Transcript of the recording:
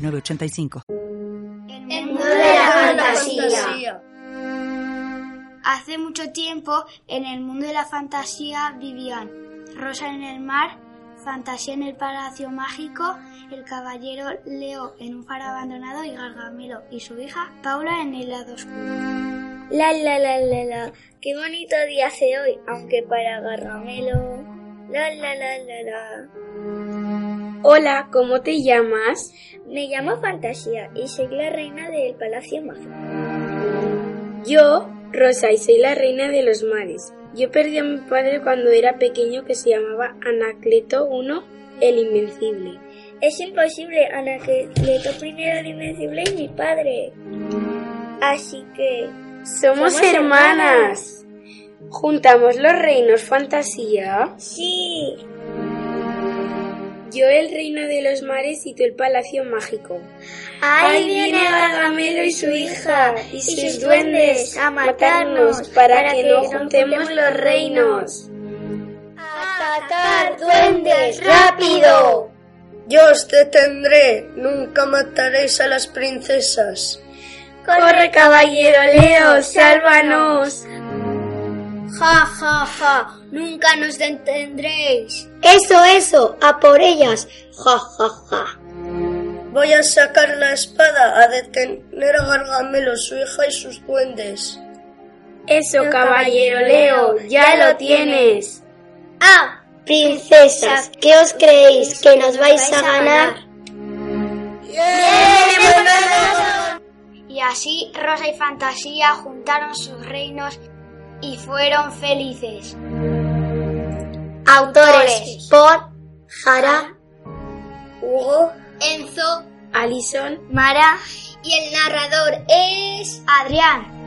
906985. El mundo de la fantasía. Hace mucho tiempo, en el mundo de la fantasía vivían Rosa en el mar, Fantasía en el palacio mágico, el caballero Leo en un faro abandonado y Gargamelo y su hija Paula en el lado oscuro. La la la la la, qué bonito día hace hoy, aunque para Gargamelo. La la la la la. Hola, ¿cómo te llamas? Me llamo Fantasía y soy la reina del palacio mágico. Yo, Rosa, y soy la reina de los mares. Yo perdí a mi padre cuando era pequeño que se llamaba Anacleto I el Invencible. Es imposible, Anacleto I el Invencible y mi padre. Así que... Somos, hermanas. ¿Juntamos los reinos fantasía? Sí. Yo el reino de los mares y tú el palacio mágico. Ahí viene Gargamelo y su hija y sus duendes a matarnos para que no juntemos los reinos. ¡Atacar, duendes! ¡Rápido! Yo os detendré, nunca mataréis a las princesas. ¡Corre, caballero Leo, sálvanos! Ja, ja, ja, nunca nos detendréis. Eso, eso, a por ellas. Ja, ja, ja. Voy a sacar la espada a detener a Gargamelo, su hija y sus duendes. Eso, caballero Leo, ya lo tienes. Ah, princesas, ¿qué os creéis? ¿Que nos vais a ganar? Y así Rosa y Fantasía juntaron sus reinos y fueron felices. Autores por Jara, Hugo, Enzo, Alison, Mara y el narrador es Adrián.